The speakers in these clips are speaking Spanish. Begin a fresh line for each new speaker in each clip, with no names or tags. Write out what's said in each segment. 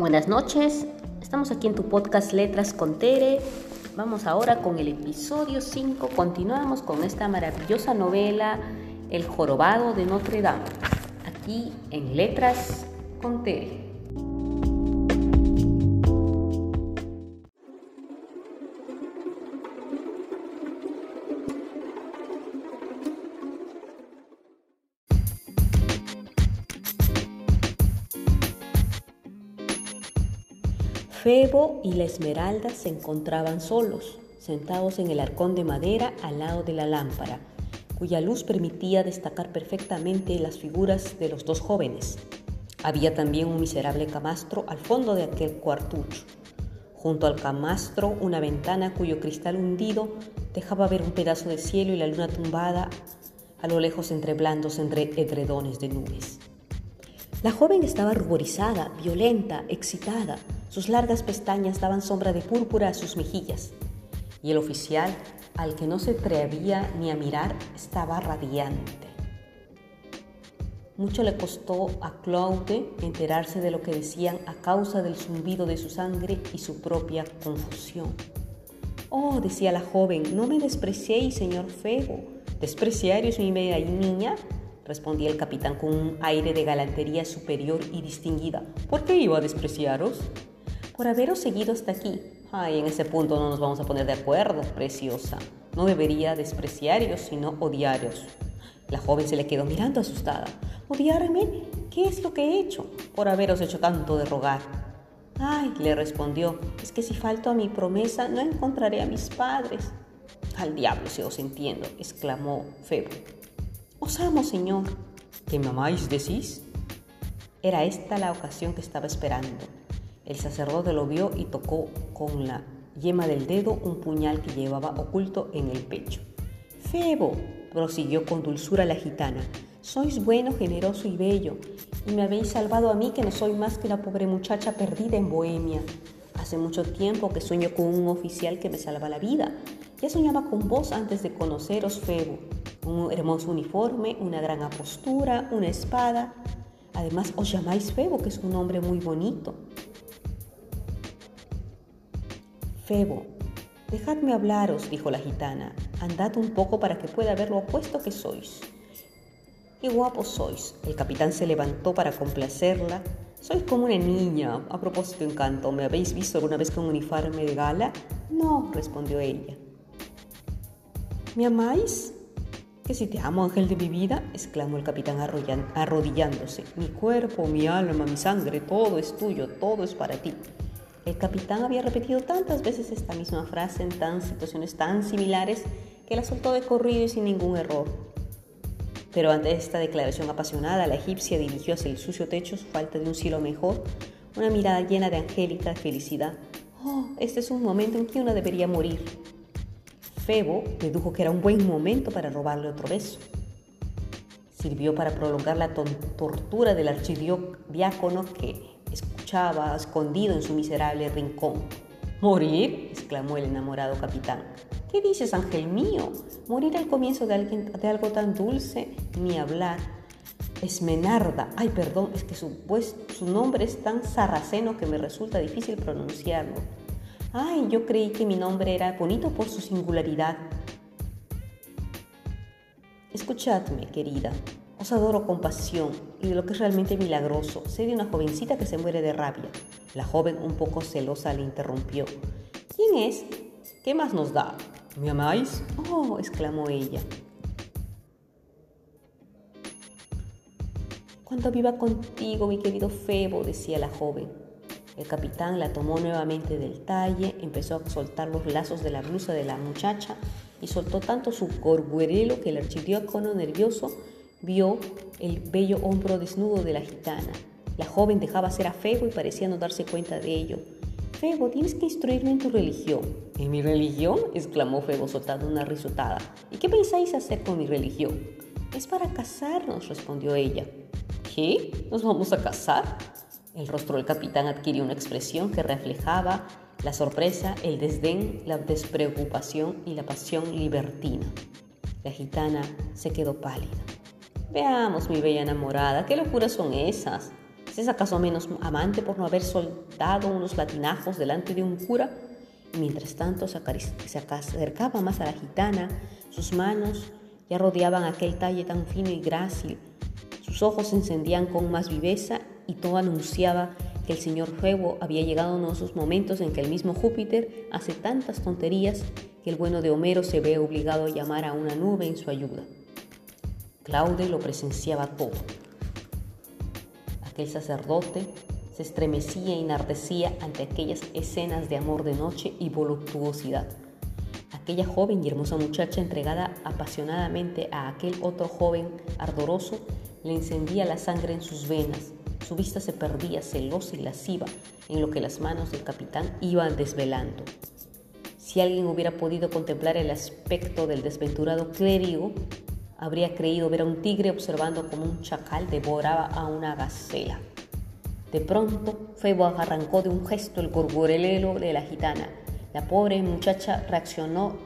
Buenas noches, estamos aquí en tu podcast Letras con Tere. Vamos ahora con el episodio 5. Continuamos con esta maravillosa novela El jorobado de Notre Dame, aquí en Letras con Tere. Febo y la Esmeralda se encontraban solos, sentados en el arcón de madera al lado de la lámpara, cuya luz permitía destacar perfectamente las figuras de los dos jóvenes. Había también un miserable camastro al fondo de aquel cuartucho. Junto al camastro, una ventana cuyo cristal hundido dejaba ver un pedazo de cielo y la luna tumbada a lo lejos entre blandos entre edredones de nubes. La joven estaba ruborizada, violenta, excitada. Sus largas pestañas daban sombra de púrpura a sus mejillas. Y el oficial, al que no se atrevía ni a mirar, estaba radiante. Mucho le costó a Claude enterarse de lo que decían a causa del zumbido de su sangre y su propia confusión. Oh, decía la joven, no me despreciéis, señor Febo. ¿Despreciaros mi bella niña? respondía el capitán con un aire de galantería superior y distinguida. ¿Por qué iba a despreciaros? Por haberos seguido hasta aquí. Ay, en ese punto no nos vamos a poner de acuerdo, preciosa. No debería despreciaros, sino odiaros. La joven se le quedó mirando asustada. ¿Odiarme? ¿Qué es lo que he hecho? Por haberos hecho tanto de rogar. Ay, le respondió, es que si falto a mi promesa no encontraré a mis padres. Al diablo si os entiendo, exclamó Febo. Os amo, señor. ¿Que me amáis, decís? Era esta la ocasión que estaba esperando. El sacerdote lo vio y tocó con la yema del dedo un puñal que llevaba oculto en el pecho. Febo, prosiguió con dulzura la gitana, sois bueno, generoso y bello, y me habéis salvado a mí que no soy más que una pobre muchacha perdida en Bohemia. Hace mucho tiempo que sueño con un oficial que me salva la vida. Ya soñaba con vos antes de conoceros, Febo. Un hermoso uniforme, una gran apostura, una espada. Además, os llamáis Febo, que es un nombre muy bonito. Febo, dejadme hablaros, dijo la gitana. Andad un poco para que pueda ver lo opuesto que sois. Qué guapo sois. El capitán se levantó para complacerla. Sois como una niña. A propósito, encanto, ¿me habéis visto alguna vez con un uniforme de gala? No, respondió ella. ¿Me amáis? Que si te amo, ángel de mi vida, exclamó el capitán arrodillándose. Mi cuerpo, mi alma, mi sangre, todo es tuyo, todo es para ti. El capitán había repetido tantas veces esta misma frase en tan situaciones tan similares que la soltó de corrido y sin ningún error. Pero ante esta declaración apasionada, la egipcia dirigió hacia el sucio techo su falta de un cielo mejor, una mirada llena de angélica felicidad. Oh, este es un momento en que uno debería morir. Febo dedujo que era un buen momento para robarle otro beso. Sirvió para prolongar la tortura del archidiácono que escuchaba escondido en su miserable rincón. ¿Morir? exclamó el enamorado capitán. ¿Qué dices, ángel mío? Morir al comienzo de, alguien, de algo tan dulce, ni hablar. Esmenarda. Ay, perdón, es que su, pues, su nombre es tan sarraceno que me resulta difícil pronunciarlo. Ay, yo creí que mi nombre era bonito por su singularidad. Escuchadme, querida, os adoro con pasión y de lo que es realmente milagroso, sé de una jovencita que se muere de rabia. La joven, un poco celosa, le interrumpió. ¿Quién es? ¿Qué más nos da? ¿Me amáis? Oh, exclamó ella. Cuando viva contigo, mi querido Febo, decía la joven. El capitán la tomó nuevamente del talle, empezó a soltar los lazos de la blusa de la muchacha y soltó tanto su corguerelo que el archidiácono nervioso Vio el bello hombro desnudo de la gitana. La joven dejaba ser a Febo y parecía no darse cuenta de ello. Febo, tienes que instruirme en tu religión. ¿En mi religión? exclamó Febo soltando una risotada. ¿Y qué pensáis hacer con mi religión? Es para casarnos, respondió ella. ¿Qué? ¿Nos vamos a casar? El rostro del capitán adquirió una expresión que reflejaba la sorpresa, el desdén, la despreocupación y la pasión libertina. La gitana se quedó pálida. Veamos, mi bella enamorada, ¿qué locuras son esas? ¿Es ¿Es acaso menos amante por no haber soldado unos latinajos delante de un cura? Y mientras tanto se, se acercaba más a la gitana, sus manos ya rodeaban aquel talle tan fino y grácil, sus ojos se encendían con más viveza y todo anunciaba que el señor Febo había llegado a uno de esos momentos en que el mismo Júpiter hace tantas tonterías que el bueno de Homero se ve obligado a llamar a una nube en su ayuda. Claude lo presenciaba todo. Aquel sacerdote se estremecía y enardecía ante aquellas escenas de amor de noche y voluptuosidad. Aquella joven y hermosa muchacha entregada apasionadamente a aquel otro joven ardoroso le encendía la sangre en sus venas. Su vista se perdía celosa y lasciva en lo que las manos del capitán iban desvelando. Si alguien hubiera podido contemplar el aspecto del desventurado clérigo, habría creído ver a un tigre observando como un chacal devoraba a una gacela. De pronto, Febo arrancó de un gesto el gorgorelelo de la gitana. La pobre muchacha reaccionó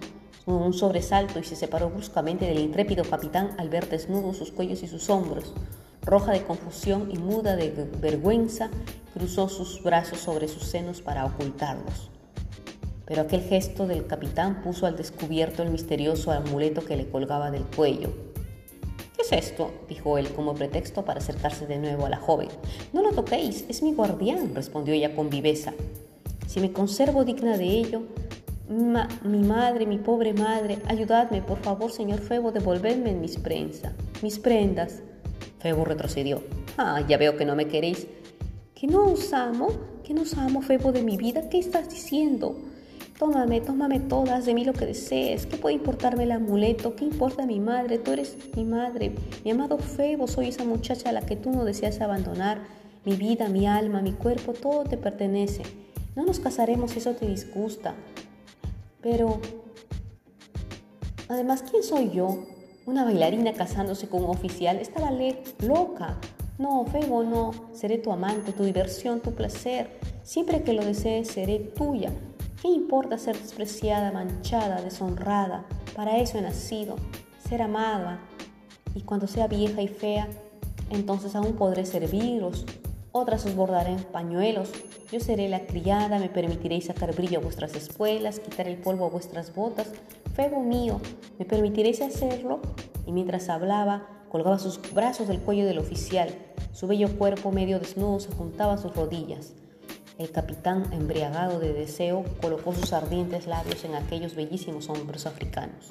con un sobresalto y se separó bruscamente del intrépido capitán al ver desnudos sus cuellos y sus hombros. Roja de confusión y muda de vergüenza, cruzó sus brazos sobre sus senos para ocultarlos. Pero aquel gesto del capitán puso al descubierto el misterioso amuleto que le colgaba del cuello. ¿Qué es esto? dijo él como pretexto para acercarse de nuevo a la joven. No lo toquéis, es mi guardián, respondió ella con viveza. Si me conservo digna de ello, mi madre, mi pobre madre, ayudadme, por favor, señor Febo, devolvedme mis prensa, mis prendas. Febo retrocedió. Ah, ya veo que no me queréis. ¿Que no os amo? ¿Que no os amo, Febo, de mi vida? ¿Qué estás diciendo? Tómame, tómame todas, de mí lo que desees. ¿Qué puede importarme el amuleto? ¿Qué importa mi madre? Tú eres mi madre. Mi amado Febo, soy esa muchacha a la que tú no deseas abandonar. Mi vida, mi alma, mi cuerpo, todo te pertenece. No nos casaremos, eso te disgusta. Pero, además, ¿quién soy yo? Una bailarina casándose con un oficial. Estaba loca. No, Febo, no. Seré tu amante, tu diversión, tu placer. Siempre que lo desees, seré tuya. ¿Qué importa ser despreciada, manchada, deshonrada? Para eso he nacido, ser amada. Y cuando sea vieja y fea, entonces aún podré serviros, otras os bordarán pañuelos. Yo seré la criada, me permitiréis sacar brillo a vuestras espuelas, quitar el polvo a vuestras botas. Febo mío, ¿me permitiréis hacerlo? Y mientras hablaba, colgaba sus brazos del cuello del oficial. Su bello cuerpo medio desnudo se juntaba a sus rodillas. El capitán, embriagado de deseo, colocó sus ardientes labios en aquellos bellísimos hombros africanos.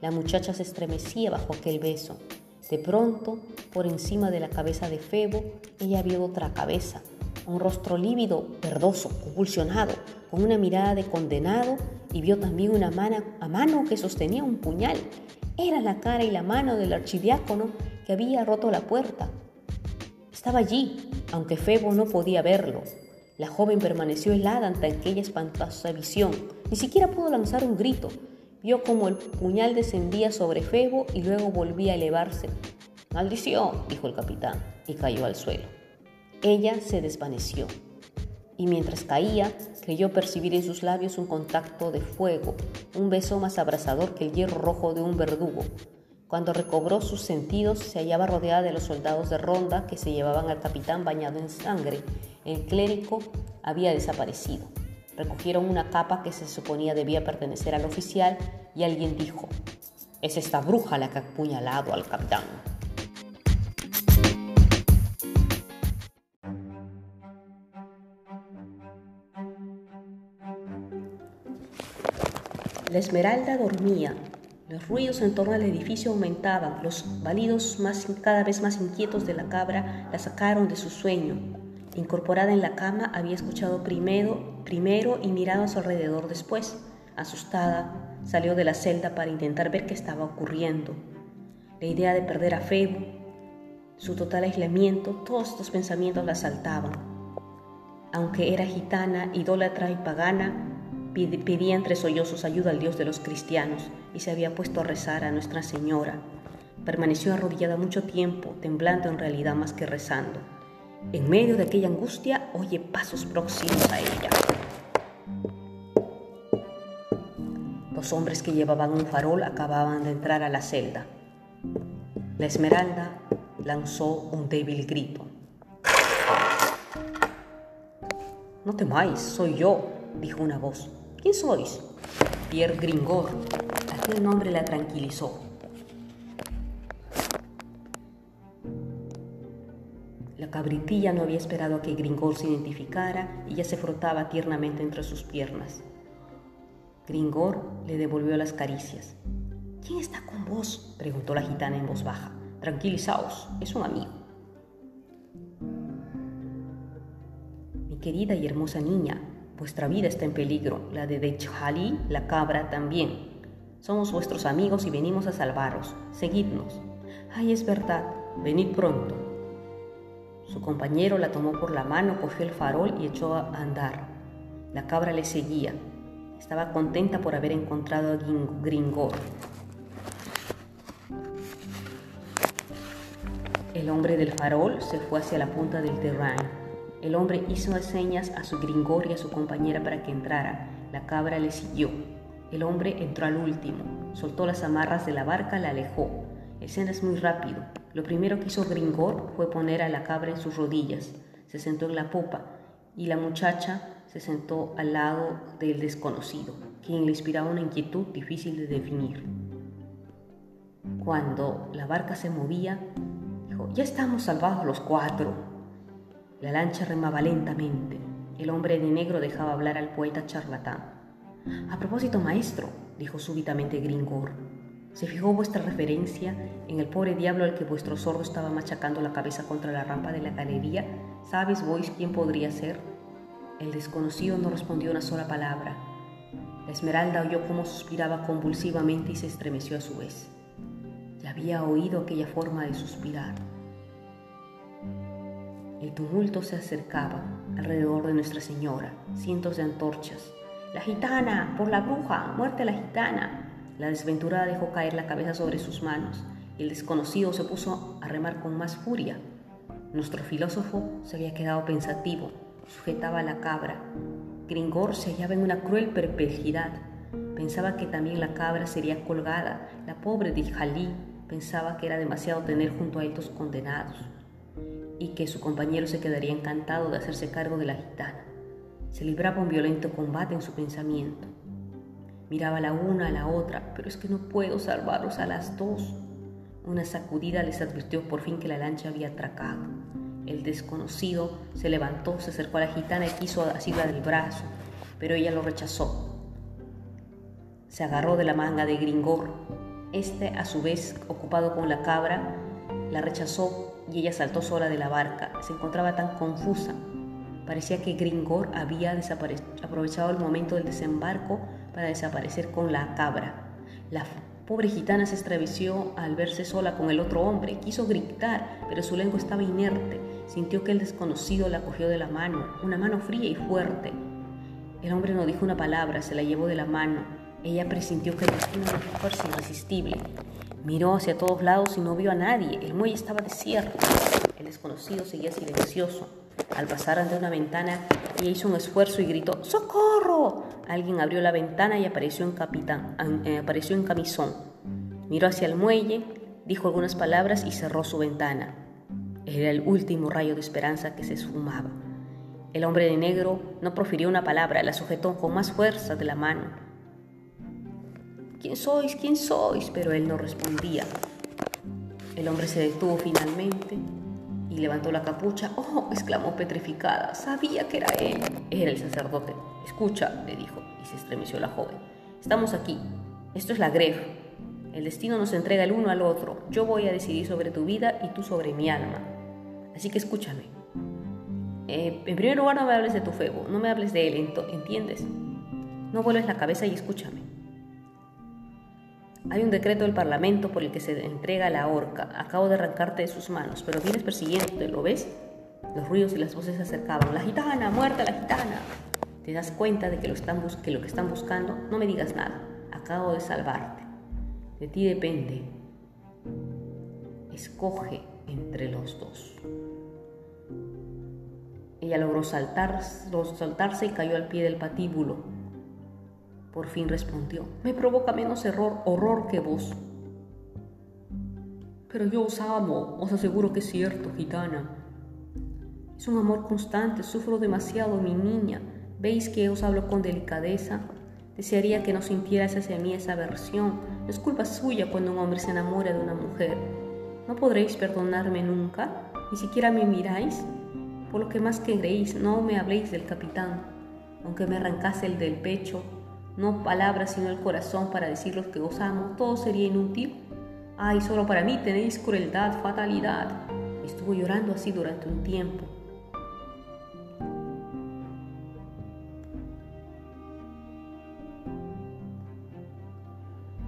La muchacha se estremecía bajo aquel beso. De pronto, por encima de la cabeza de Febo, ella vio otra cabeza, un rostro lívido, verdoso, convulsionado, con una mirada de condenado, y vio también una mano, a mano que sostenía un puñal. Era la cara y la mano del archidiácono que había roto la puerta. Estaba allí, aunque Febo no podía verlo. La joven permaneció helada ante aquella espantosa visión. Ni siquiera pudo lanzar un grito. Vio como el puñal descendía sobre Febo y luego volvía a elevarse. Maldición, dijo el capitán, y cayó al suelo. Ella se desvaneció, y mientras caía, creyó percibir en sus labios un contacto de fuego, un beso más abrasador que el hierro rojo de un verdugo. Cuando recobró sus sentidos, se hallaba rodeada de los soldados de ronda que se llevaban al capitán bañado en sangre. El clérigo había desaparecido. Recogieron una capa que se suponía debía pertenecer al oficial y alguien dijo, es esta bruja la que ha apuñalado al capitán. La Esmeralda dormía. Los ruidos en torno al edificio aumentaban. Los balidos más, cada vez más inquietos de la cabra la sacaron de su sueño. Incorporada en la cama, había escuchado primero, primero y mirado a su alrededor después. Asustada, salió de la celda para intentar ver qué estaba ocurriendo. La idea de perder a Febo, su total aislamiento, todos estos pensamientos la asaltaban. Aunque era gitana, idólatra y pagana, pedía entre sollozos ayuda al Dios de los cristianos y se había puesto a rezar a Nuestra Señora. Permaneció arrodillada mucho tiempo, temblando en realidad más que rezando. En medio de aquella angustia, oye pasos próximos a ella. Los hombres que llevaban un farol acababan de entrar a la celda. La Esmeralda lanzó un débil grito. No temáis, soy yo, dijo una voz. ¿Quién sois? Pierre Gringor. Aquel nombre la tranquilizó. La cabritilla no había esperado a que Gringor se identificara y ya se frotaba tiernamente entre sus piernas. Gringor le devolvió las caricias. ¿Quién está con vos? preguntó la gitana en voz baja. Tranquilizaos, es un amigo. Mi querida y hermosa niña, vuestra vida está en peligro, la de Dechali, la cabra, también. Somos vuestros amigos y venimos a salvaros. Seguidnos. Ay, es verdad, venid pronto. Su compañero la tomó por la mano, cogió el farol y echó a andar. La cabra le seguía. Estaba contenta por haber encontrado a Gringor. El hombre del farol se fue hacia la punta del terrán. El hombre hizo señas a su Gringor y a su compañera para que entrara. La cabra le siguió. El hombre entró al último, soltó las amarras de la barca, la alejó. El seno es muy rápido. Lo primero que hizo Gringor fue poner a la cabra en sus rodillas. Se sentó en la popa y la muchacha se sentó al lado del desconocido, quien le inspiraba una inquietud difícil de definir. Cuando la barca se movía, dijo, ya estamos salvados los cuatro. La lancha remaba lentamente. El hombre de negro dejaba hablar al poeta charlatán. A propósito, maestro, dijo súbitamente Gringor, ¿se fijó vuestra referencia en el pobre diablo al que vuestro sordo estaba machacando la cabeza contra la rampa de la galería? ¿Sabes vos quién podría ser? El desconocido no respondió una sola palabra. La esmeralda oyó cómo suspiraba convulsivamente y se estremeció a su vez. Ya había oído aquella forma de suspirar. El tumulto se acercaba alrededor de Nuestra Señora, cientos de antorchas. ¡La gitana! ¡Por la bruja! ¡Muerte a la gitana! La desventurada dejó caer la cabeza sobre sus manos y el desconocido se puso a remar con más furia. Nuestro filósofo se había quedado pensativo sujetaba a la cabra. Gringor se hallaba en una cruel perplejidad. Pensaba que también la cabra sería colgada. La pobre de Jalí pensaba que era demasiado tener junto a estos condenados y que su compañero se quedaría encantado de hacerse cargo de la gitana. Se libraba un violento combate en su pensamiento. Miraba la una a la otra, pero es que no puedo salvarlos a las dos. Una sacudida les advirtió por fin que la lancha había atracado. El desconocido se levantó, se acercó a la gitana y quiso asirla del brazo, pero ella lo rechazó. Se agarró de la manga de Gringor. Este, a su vez, ocupado con la cabra, la rechazó y ella saltó sola de la barca. Se encontraba tan confusa. Parecía que Gringor había aprovechado el momento del desembarco para desaparecer con la cabra. La pobre gitana se estremeció al verse sola con el otro hombre. Quiso gritar, pero su lengua estaba inerte Sintió que el desconocido la cogió de la mano, una mano fría y fuerte. El hombre no dijo una palabra, se la llevó de la mano. Ella presintió que era una fuerza irresistible. Miró hacia todos lados y no vio a nadie. El muelle estaba desierto. El desconocido seguía silencioso. Al pasar ante una ventana, hizo un esfuerzo y gritó ¡Socorro! Alguien abrió la ventana y apareció en, capitán, eh, apareció en camisón. Miró hacia el muelle, dijo algunas palabras y cerró su ventana. Era el último rayo de esperanza que se esfumaba. El hombre de negro no profirió una palabra, la sujetó con más fuerza de la mano. ¿Quién sois? ¿Quién sois? Pero él no respondía. El hombre se detuvo finalmente y levantó la capucha. ¡Oh! exclamó petrificada. Sabía que era él. Era el sacerdote. Escucha, le dijo, y se estremeció la joven. Estamos aquí. Esto es la gref. El destino nos entrega el uno al otro. Yo voy a decidir sobre tu vida y tú sobre mi alma. Así que escúchame. Eh, en primer lugar, no me hables de tu febo, no me hables de él, ¿entiendes? No vuelves la cabeza y escúchame. Hay un decreto del Parlamento por el que se entrega la horca. Acabo de arrancarte de sus manos, pero vienes persiguiéndote, ¿lo ves? Los ruidos y las voces se acercaban. ¡La gitana! ¡Muerta la gitana! ¿Te das cuenta de que lo, están que están buscando? No me digas nada. Acabo de salvarte. De ti depende. Escoge entre los dos. Ella logró saltar, soltarse y cayó al pie del patíbulo. Por fin respondió, me provoca menos error, horror que vos. Pero yo os amo, os aseguro que es cierto, gitana. Es un amor constante, sufro demasiado, mi niña. ¿Veis que os hablo con delicadeza? Desearía que no sintieras hacia mí esa aversión. No es culpa suya cuando un hombre se enamora de una mujer. ¿No podréis perdonarme nunca? ¿Ni siquiera me miráis? Por lo que más queréis, no me habléis del capitán. Aunque me arrancase el del pecho, no palabras sino el corazón para deciros que os amo, todo sería inútil. Ay, solo para mí tenéis crueldad, fatalidad. Estuvo llorando así durante un tiempo.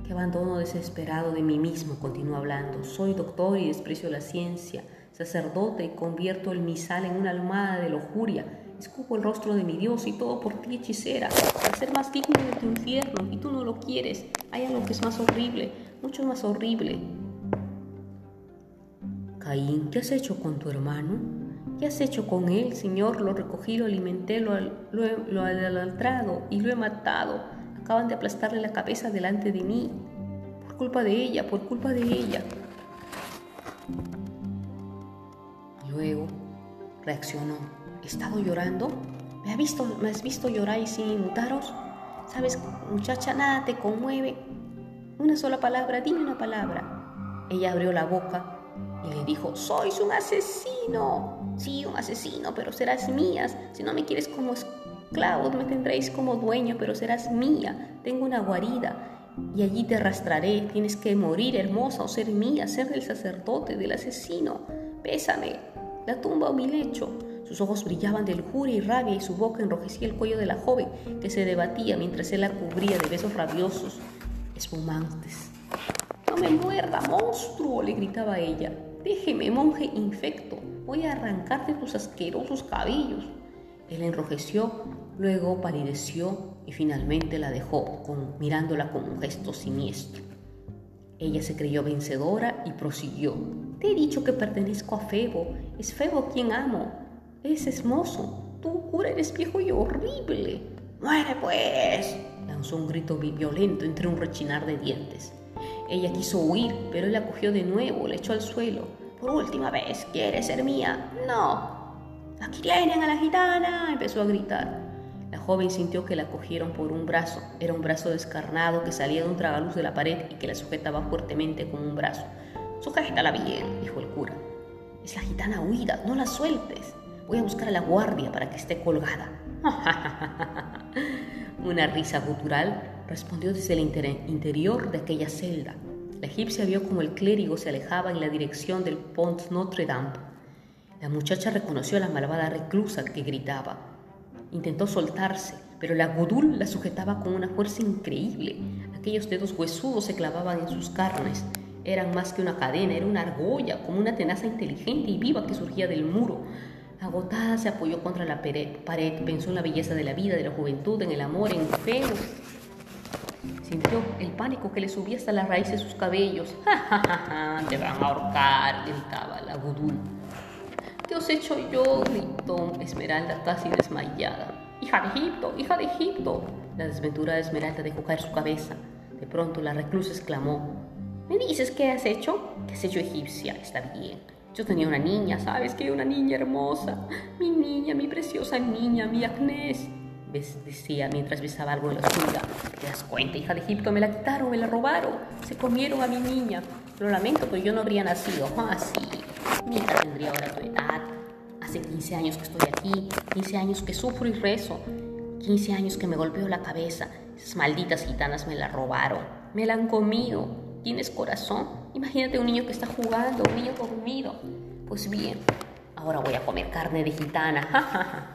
Qué abandono desesperado de mí mismo, continuó hablando. Soy doctor y desprecio la ciencia, sacerdote y convierto el misal en una almohada de lujuria. Escupo el rostro de mi Dios y todo por ti, hechicera, para ser más digno de tu infierno, y tú no lo quieres. Hay algo que es más horrible, mucho más horrible. Caín, ¿qué has hecho con tu hermano? ¿Qué has hecho con él, Señor? Lo recogí, lo alimenté, lo, lo, he y lo he matado. Acaban de aplastarle la cabeza delante de mí. Por culpa de ella, por culpa de ella. Luego reaccionó. ¿He estado llorando? ¿Me, has visto, ¿Me has visto llorar y sin inmutaros? ¿Sabes, muchacha, nada te conmueve? Una sola palabra, dime una palabra. Ella abrió la boca y le dijo, sois un asesino. Sí, un asesino, pero serás mías. Si no me quieres como esclavo, me tendréis como dueño, pero serás mía. Tengo una guarida y allí te arrastraré. Tienes que morir hermosa o ser mía, ser del sacerdote, del asesino. Pésame, la tumba o mi lecho. Sus ojos brillaban de lujuria y rabia y su boca enrojecía el cuello de la joven que se debatía mientras él la cubría de besos rabiosos, espumantes. No me muerda, monstruo, le gritaba ella. Déjeme, monje infecto, voy a arrancarte tus asquerosos cabellos. Él enrojeció, luego palideció y finalmente la dejó, mirándola con un gesto siniestro. Ella se creyó vencedora y prosiguió. Te he dicho que pertenezco a Febo. Es Febo quien amo. Es hermoso. Tú, cura, eres viejo y horrible. ¡Muere pues! lanzó un grito violento entre un rechinar de dientes. Ella quiso huir, pero él la cogió de nuevo, la echó al suelo. Por última vez, ¿quieres ser mía? No. Aquí tienen a la gitana, empezó a gritar. La joven sintió que la cogieron por un brazo. Era un brazo descarnado que salía de un tragaluz de la pared y que la sujetaba fuertemente con un brazo. Sujétala bien, dijo el cura. Es la gitana huida, no la sueltes. Voy a buscar a la guardia para que esté colgada. Una risa gutural respondió desde el interior de aquella celda. La egipcia vio como el clérigo se alejaba en la dirección del Pont Notre Dame. La muchacha reconoció a la malvada reclusa que gritaba. Intentó soltarse, pero la gudul la sujetaba con una fuerza increíble. Aquellos dedos huesudos se clavaban en sus carnes. Eran más que una cadena, era una argolla, como una tenaza inteligente y viva que surgía del muro. Agotada se apoyó contra la pared, pensó en la belleza de la vida, de la juventud, en el amor, en feo. Sintió el pánico que le subía hasta la raíz de sus cabellos. ¡Ja, ja, ja, ja! Te van a ahorcar, gritaba la gudul. ¿Qué os he hecho yo? gritó Esmeralda casi desmayada. Hija de Egipto, hija de Egipto. La desventura de Esmeralda dejó caer su cabeza. De pronto la reclusa exclamó, ¿me dices qué has hecho? ¿Qué has hecho egipcia? Está bien. Yo tenía una niña, ¿sabes qué? Una niña hermosa. Mi niña, mi preciosa niña, mi Agnés decía mientras besaba algo en la suya. ¿Te das cuenta, hija de Egipto? Me la quitaron, me la robaron, se comieron a mi niña. Lo lamento, pero yo no habría nacido. Ah, sí, mi hija tendría ahora tu edad. Hace 15 años que estoy aquí, 15 años que sufro y rezo, 15 años que me golpeo la cabeza. Esas malditas gitanas me la robaron, me la han comido. ¿Tienes corazón? Imagínate un niño que está jugando, un niño dormido. Pues bien, ahora voy a comer carne de gitana.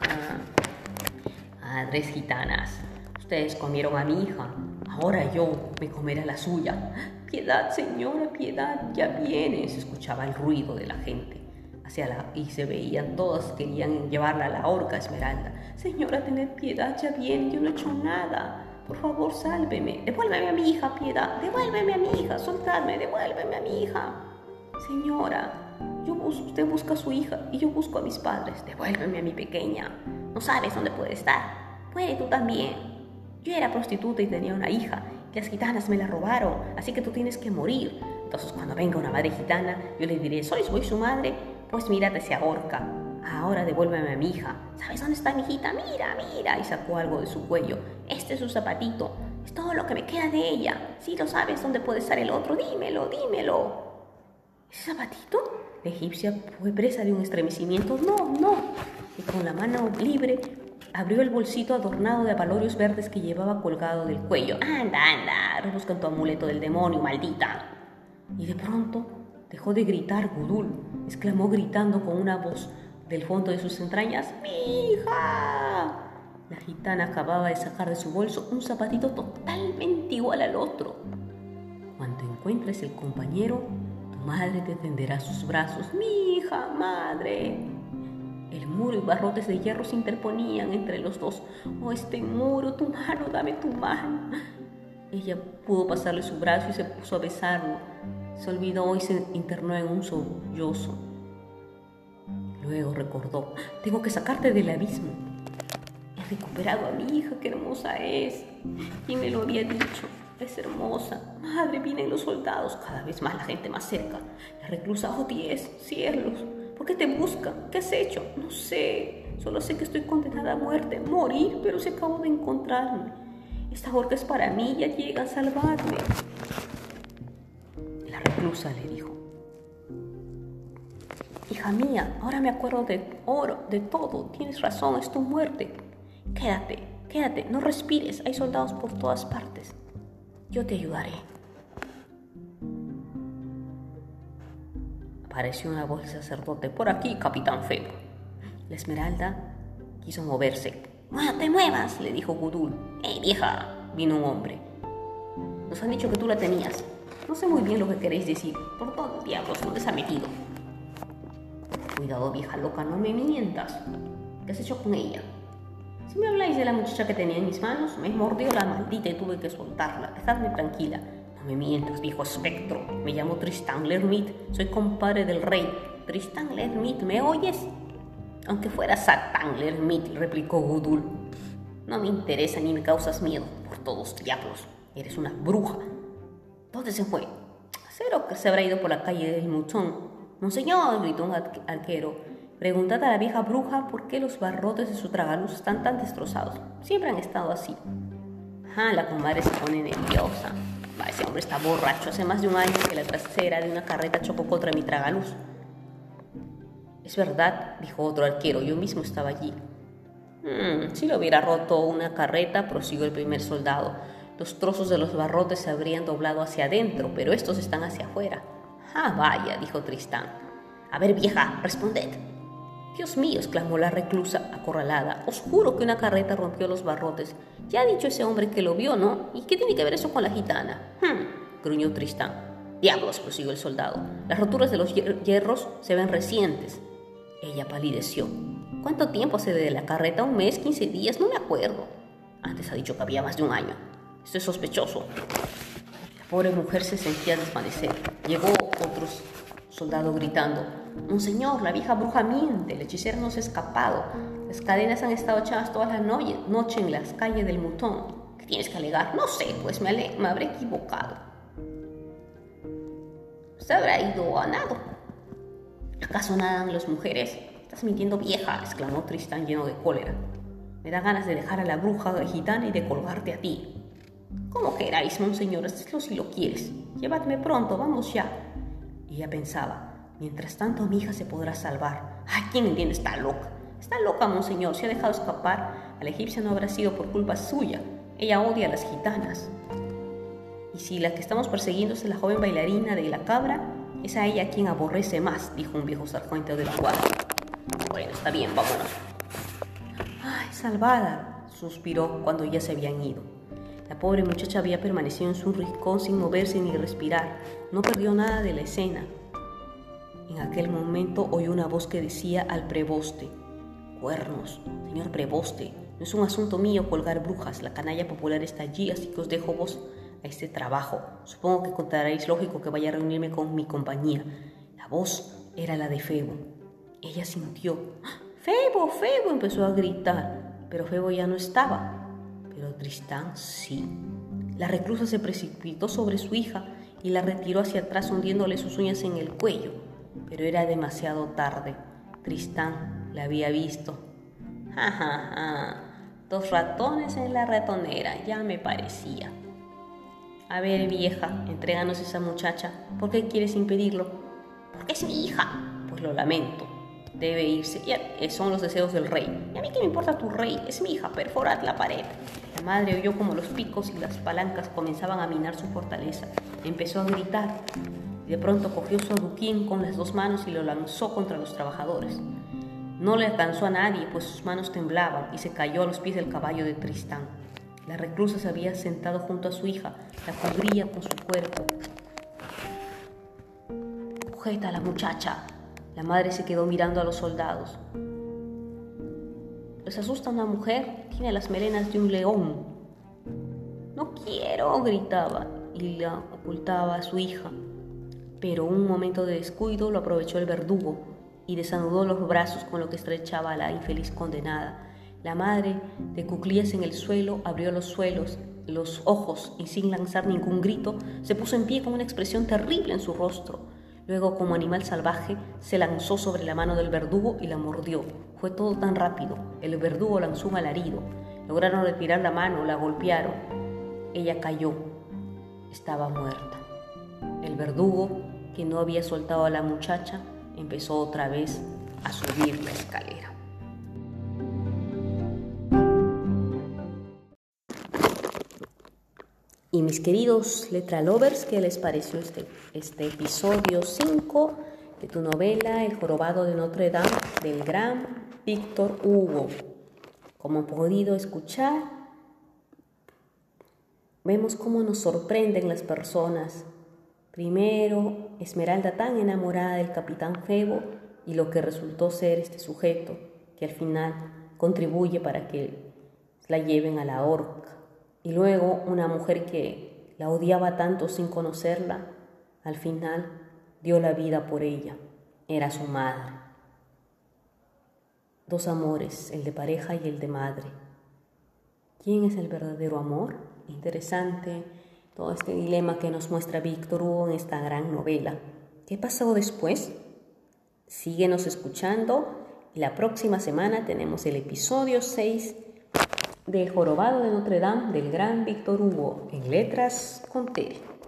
Madres gitanas, ustedes comieron a mi hija, ahora yo me comeré la suya. Piedad, señora, piedad, ya viene. Se escuchaba el ruido de la gente hacia la, y se veían todas, querían llevarla a la horca Esmeralda. Señora, tened piedad, ya viene, yo no he hecho nada. Por favor, sálveme. Devuélveme a mi hija, piedad. Devuélveme a mi hija, soltadme, devuélveme a mi hija. Señora, yo usted busca a su hija y yo busco a mis padres. Devuélveme a mi pequeña. No sabes dónde puede estar. Puede tú también. Yo era prostituta y tenía una hija. Las gitanas me la robaron, así que tú tienes que morir. Entonces cuando venga una madre gitana, yo le diré, ¿soy, soy su madre? Pues mírate, se ahorca. Ahora devuélveme a mi hija. ¿Sabes dónde está mi hijita? Mira, mira. Y sacó algo de su cuello. Este es su zapatito. Es todo lo que me queda de ella. Si lo sabes dónde puede estar el otro, dímelo, dímelo. ¿Ese zapatito? La egipcia fue presa de un estremecimiento. No, no. Y con la mano libre abrió el bolsito adornado de abalorios verdes que llevaba colgado del cuello. Anda, anda, rebusca en tu amuleto del demonio, maldita. Y de pronto dejó de gritar Gudul, exclamó gritando con una voz del fondo de sus entrañas, ¡Mi hija! La gitana acababa de sacar de su bolso un zapatito totalmente igual al otro. Cuando encuentres el compañero, tu madre te tenderá sus brazos. Mi hija, madre. El muro y barrotes de hierro se interponían entre los dos. Oh, este muro, tu mano, dame tu mano. Ella pudo pasarle su brazo y se puso a besarlo. Se olvidó y se internó en un sollozo. Luego recordó, tengo que sacarte del abismo. He recuperado a mi hija, qué hermosa es. ¿Quién me lo había dicho? Es hermosa. Madre, vienen los soldados. Cada vez más la gente más cerca. La reclusa, diez, cielos. ¿Por qué te buscan? ¿Qué has hecho? No sé. Solo sé que estoy condenada a muerte, morir, pero se acabo de encontrarme. Esta horca es para mí, ya llega a salvarme. La reclusa le dijo, Hija mía, ahora me acuerdo de oro, de todo. Tienes razón, es tu muerte. Quédate, quédate, no respires. Hay soldados por todas partes. Yo te ayudaré. Apareció una voz del sacerdote. Por aquí, capitán Febo. La esmeralda quiso moverse. ¡No te muevas! le dijo Gudul. ¡Eh, vieja! vino un hombre. Nos han dicho que tú la tenías. No sé muy bien lo que queréis decir. Por todo diablos, ¿dónde se ha metido? Cuidado, vieja loca, no me mientas. ¿Qué has hecho con ella? Si me habláis de la muchacha que tenía en mis manos, me mordió la maldita y tuve que soltarla. Dejadme tranquila. No me mientas, viejo espectro. Me llamo Tristan Lermit. Soy compadre del rey. Tristan Lermit, ¿me oyes? Aunque fuera Satán Lermit, replicó Gudul. No me interesa ni me causas miedo. Por todos diablos. Eres una bruja. ¿Dónde se fue? Cero que se habrá ido por la calle del Muchón Monseñor, gritó un arquero, preguntad a la vieja bruja por qué los barrotes de su tragaluz están tan destrozados. Siempre han estado así. Ah, la comadre se pone nerviosa. ese hombre está borracho. Hace más de un año que la trasera de una carreta chocó contra mi tragaluz. Es verdad, dijo otro arquero, yo mismo estaba allí. Hmm, si lo hubiera roto una carreta, prosiguió el primer soldado. Los trozos de los barrotes se habrían doblado hacia adentro, pero estos están hacia afuera. Ah, vaya, dijo Tristán. A ver, vieja, responded. Dios mío, exclamó la reclusa acorralada. Os juro que una carreta rompió los barrotes. Ya ha dicho ese hombre que lo vio, ¿no? ¿Y qué tiene que ver eso con la gitana? Hmm, gruñó Tristán. Diablos, prosiguió el soldado. Las roturas de los hierros se ven recientes. Ella palideció. ¿Cuánto tiempo hace de la carreta? ¿Un mes? ¿Quince días? No me acuerdo. Antes ha dicho que había más de un año. Esto es sospechoso pobre mujer se sentía desvanecer. Llegó otro soldado gritando, Monseñor, la vieja bruja miente, el hechicero no se ha escapado. Las cadenas han estado echadas toda la noche en las calles del Mutón. ¿Qué tienes que alegar? No sé, pues me, me habré equivocado. Se habrá ido a nado. ¿Acaso nadan las mujeres? Estás mintiendo vieja, exclamó Tristán lleno de cólera. Me da ganas de dejar a la bruja gitana y de colgarte a ti. Como queráis, monseñor, hazlo si lo quieres. Llevadme pronto, vamos ya. Ella pensaba, mientras tanto mi hija se podrá salvar. Ay, ¿quién entiende? Está loca. Está loca, monseñor. Se ha dejado escapar. A la egipcia no habrá sido por culpa suya. Ella odia a las gitanas. Y si la que estamos persiguiendo es la joven bailarina de la cabra, es a ella quien aborrece más, dijo un viejo sargento del cuadro. Bueno, está bien, vámonos. Ay, salvada, suspiró cuando ya se habían ido. La pobre muchacha había permanecido en su rincón sin moverse ni respirar. No perdió nada de la escena. En aquel momento oyó una voz que decía al preboste, Cuernos, señor preboste, no es un asunto mío colgar brujas, la canalla popular está allí, así que os dejo vos a este trabajo. Supongo que contaréis lógico que vaya a reunirme con mi compañía. La voz era la de Febo. Ella sintió, ¡Ah! Febo, Febo, empezó a gritar, pero Febo ya no estaba pero Tristán sí. La reclusa se precipitó sobre su hija y la retiró hacia atrás hundiéndole sus uñas en el cuello, pero era demasiado tarde. Tristán la había visto. Ja, ja, ja. Dos ratones en la ratonera, ya me parecía. A ver, vieja, entréganos esa muchacha. ¿Por qué quieres impedirlo? Porque es mi hija. Pues lo lamento. Debe irse. Ya, eh, son los deseos del rey. ¿Y a mí qué me importa tu rey? Es mi hija. Perforad la pared. La madre oyó como los picos y las palancas comenzaban a minar su fortaleza. Empezó a gritar. De pronto cogió su aduquín con las dos manos y lo lanzó contra los trabajadores. No le alcanzó a nadie, pues sus manos temblaban y se cayó a los pies del caballo de Tristán. La reclusa se había sentado junto a su hija, la cubría con su cuerpo. Sujeta a la muchacha. La madre se quedó mirando a los soldados. ¿Les asusta una mujer? Tiene las melenas de un león. No quiero, gritaba y la ocultaba a su hija. Pero un momento de descuido lo aprovechó el verdugo y desanudó los brazos con lo que estrechaba a la infeliz condenada. La madre, de cuclillas en el suelo, abrió los suelos, los ojos y sin lanzar ningún grito, se puso en pie con una expresión terrible en su rostro. Luego, como animal salvaje, se lanzó sobre la mano del verdugo y la mordió. Fue todo tan rápido. El verdugo lanzó un alarido. Lograron retirar la mano, la golpearon. Ella cayó. Estaba muerta. El verdugo, que no había soltado a la muchacha, empezó otra vez a subir la escalera. Y mis queridos letra lovers, ¿qué les pareció este, este episodio 5 de tu novela El jorobado de Notre Dame del gran Víctor Hugo? Como podido escuchar, vemos cómo nos sorprenden las personas. Primero, Esmeralda tan enamorada del capitán Febo y lo que resultó ser este sujeto que al final contribuye para que la lleven a la horca. Y luego una mujer que la odiaba tanto sin conocerla, al final dio la vida por ella. Era su madre. Dos amores, el de pareja y el de madre. ¿Quién es el verdadero amor? Interesante todo este dilema que nos muestra Víctor Hugo en esta gran novela. ¿Qué pasó después? Síguenos escuchando y la próxima semana tenemos el episodio 6 del Jorobado de Notre Dame del gran Víctor Hugo en letras con T.